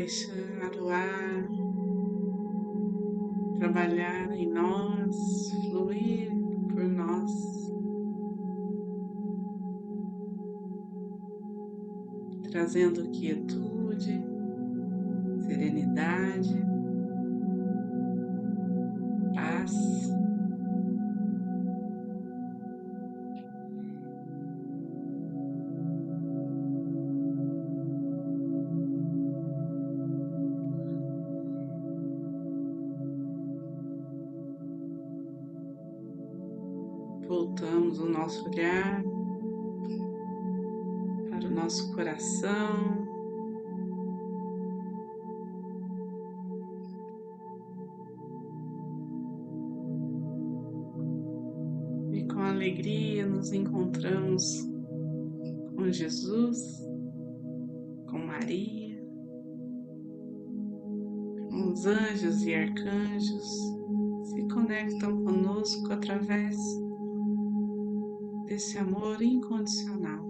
deixar o ar trabalhar em nós, fluir por nós. Trazendo quietude, serenidade, nosso olhar para o nosso coração. E com alegria nos encontramos com Jesus, com Maria, com os anjos e arcanjos se conectam conosco através desse amor incondicional.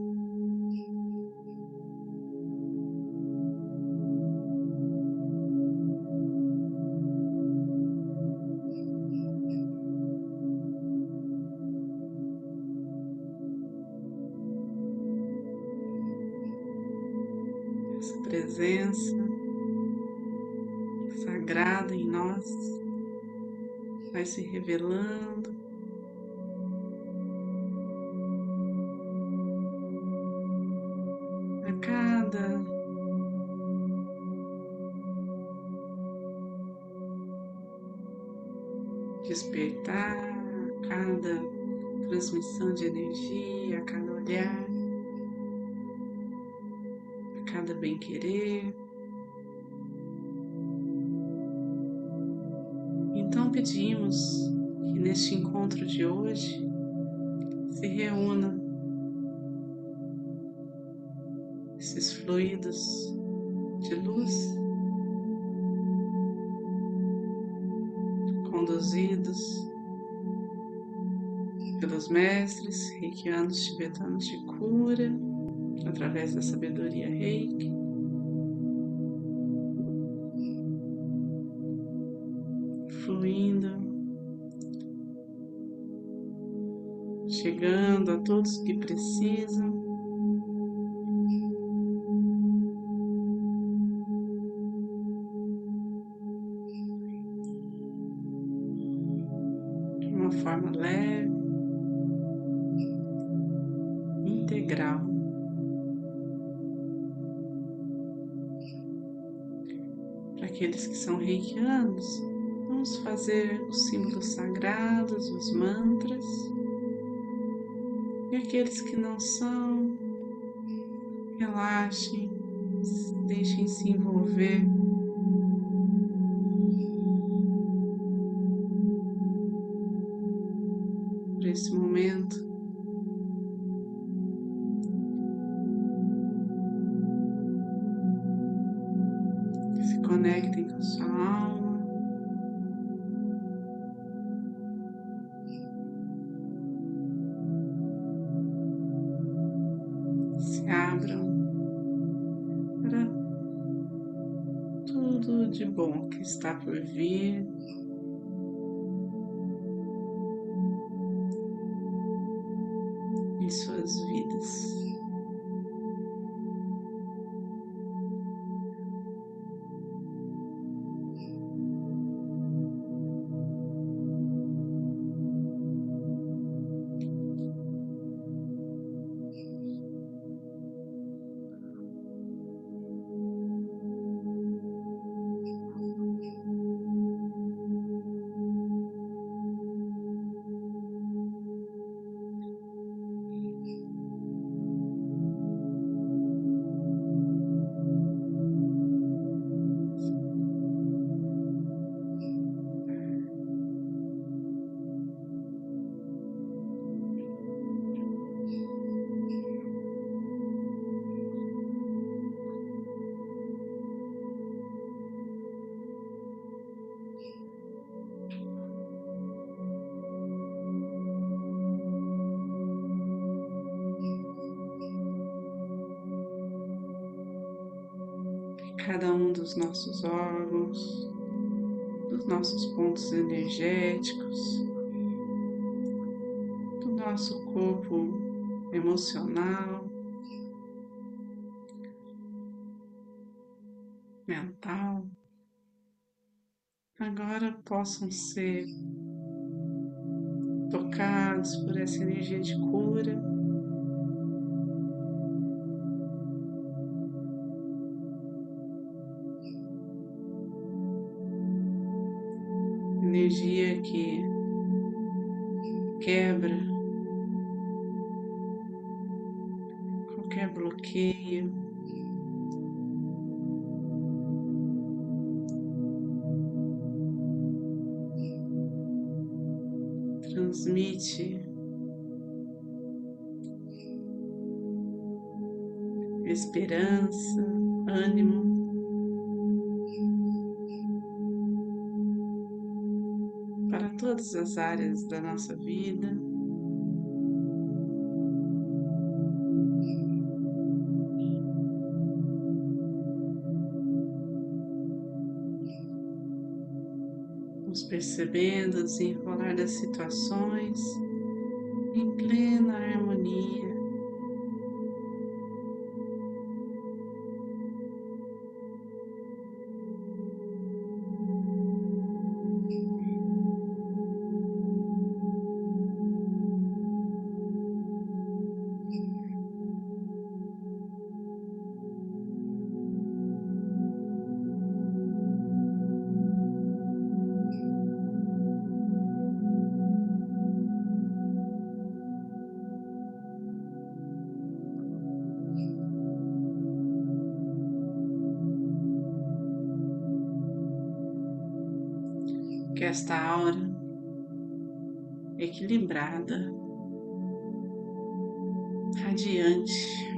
Essa presença sagrada em nós vai se revelando transmissão de energia, a cada olhar, a cada bem-querer. Então pedimos que neste encontro de hoje se reúna esses fluidos de luz conduzidos pelos mestres reikianos tibetanos de cura, através da sabedoria reiki. Fluindo, chegando a todos que precisam. Para aqueles que são reikianos, vamos fazer os símbolos sagrados, os mantras. E aqueles que não são, relaxem, deixem se envolver bom que está por vir. Cada um dos nossos órgãos, dos nossos pontos energéticos, do nosso corpo emocional, mental, agora possam ser tocados por essa energia de cura. Quebra qualquer bloqueio. Transmite esperança, ânimo. Todas as áreas da nossa vida. nos percebendo desenrolar das situações em plena harmonia. Que esta aura equilibrada, radiante,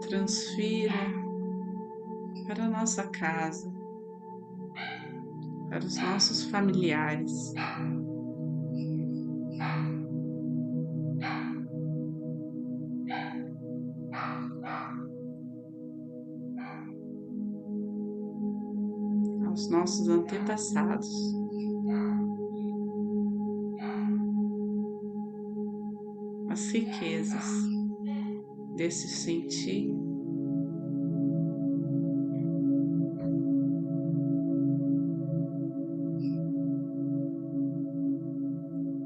transfira para a nossa casa, para os nossos familiares. Aos nossos antepassados. As riquezas desse sentir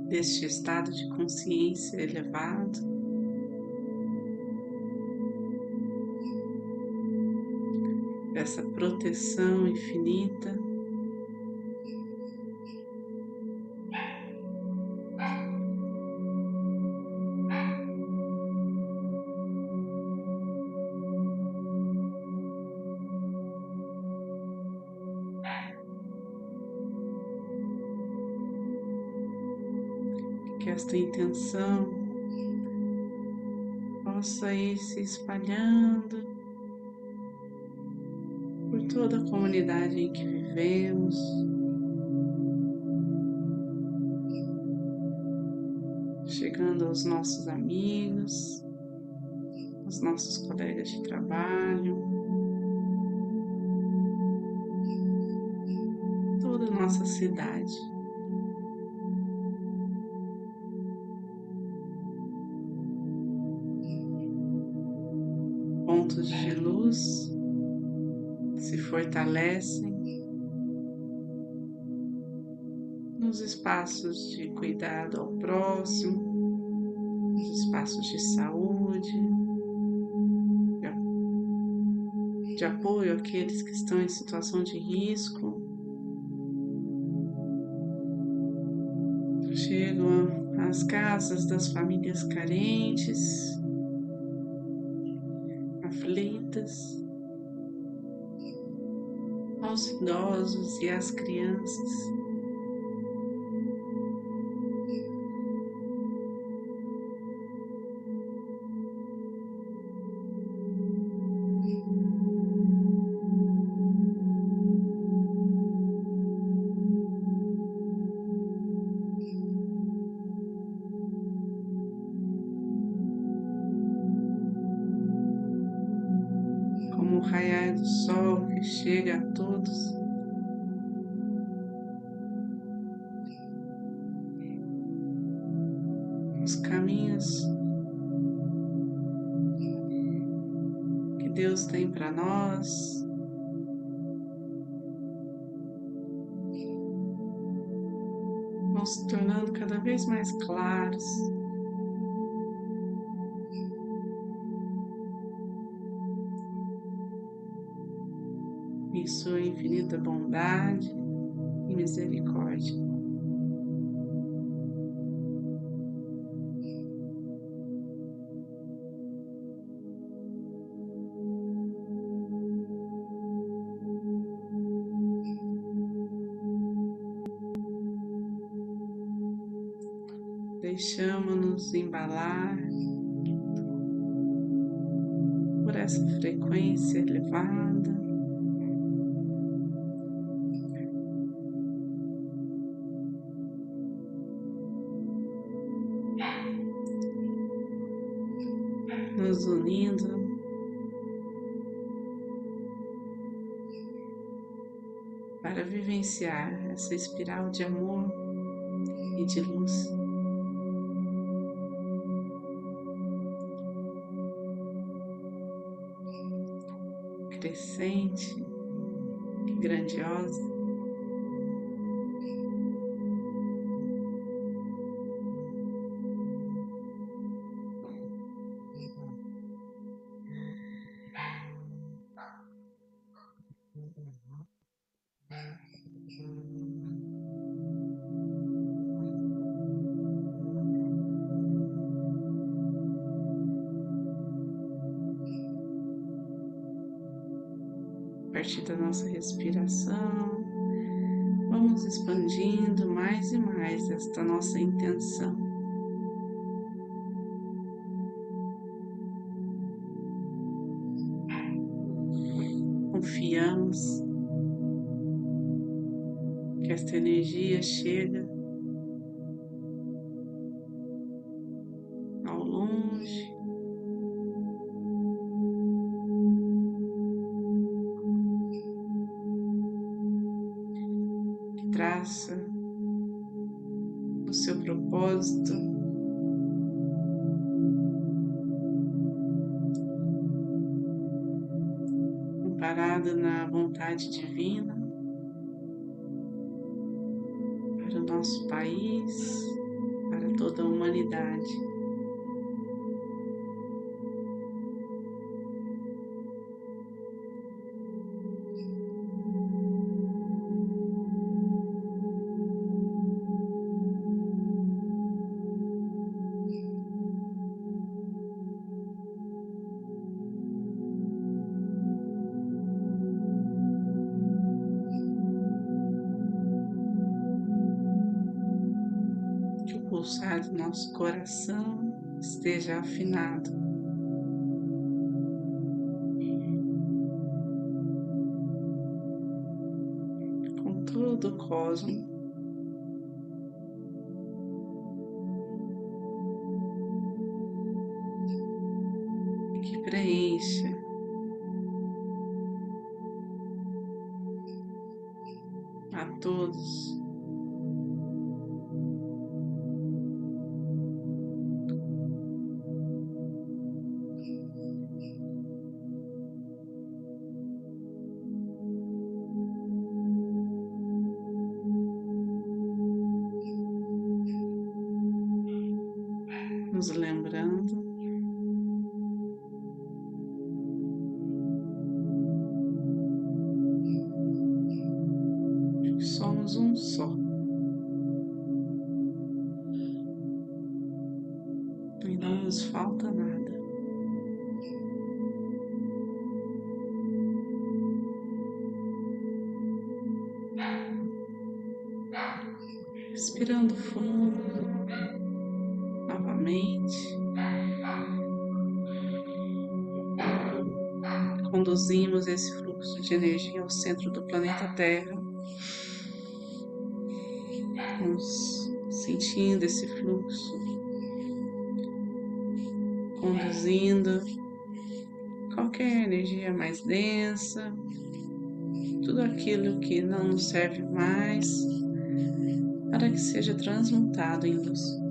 deste estado de consciência elevado. Dessa proteção infinita. Que esta intenção possa ir se espalhando toda a comunidade em que vivemos. Chegando aos nossos amigos, aos nossos colegas de trabalho, toda a nossa cidade. Pontos de luz se fortalecem nos espaços de cuidado ao próximo, nos espaços de saúde, de apoio àqueles que estão em situação de risco. Chegam às casas das famílias carentes, aflitas aos idosos e às crianças. Deus tem para nós. Vão se tornando cada vez mais claros. em sua infinita bondade e misericórdia. Deixamos-nos embalar por essa frequência elevada. nos unindo. Para vivenciar essa espiral de amor e de luz. Crescente, grandiosa. Partir da nossa respiração, vamos expandindo mais e mais esta nossa intenção. Confiamos que esta energia chega graça, o seu propósito. Amparado na vontade divina para o nosso país, para toda a humanidade. Esteja afinado. Com todo o cosmo. Nos lembrando que somos um só. E não nos falta nada. Respirando fundo mente. Conduzimos esse fluxo de energia ao centro do planeta Terra. Vamos sentindo esse fluxo, conduzindo qualquer energia mais densa, tudo aquilo que não nos serve mais, para que seja transmutado em luz.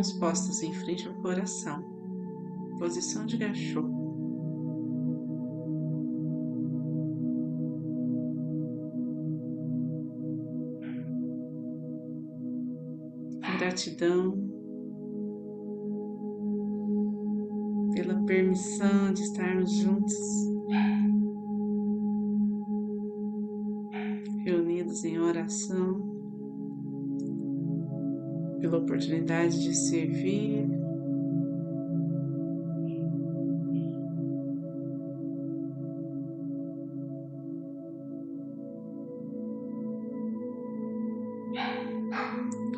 Mãos postas em frente ao coração, posição de gachô. Gratidão pela permissão de estarmos juntos, reunidos em oração pela oportunidade de servir.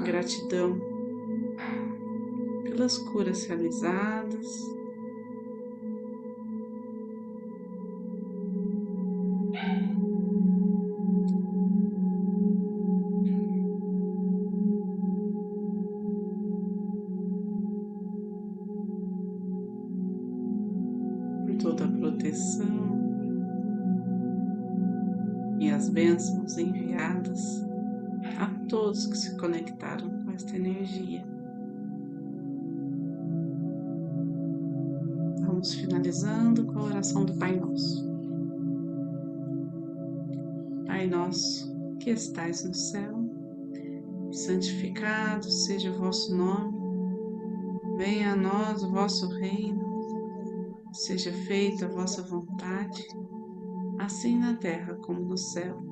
Gratidão pelas curas realizadas. Bênçãos enviadas a todos que se conectaram com esta energia. Vamos finalizando com a oração do Pai Nosso. Pai Nosso, que estais no céu, santificado seja o vosso nome, venha a nós o vosso reino Seja feita a vossa vontade, assim na terra como no céu.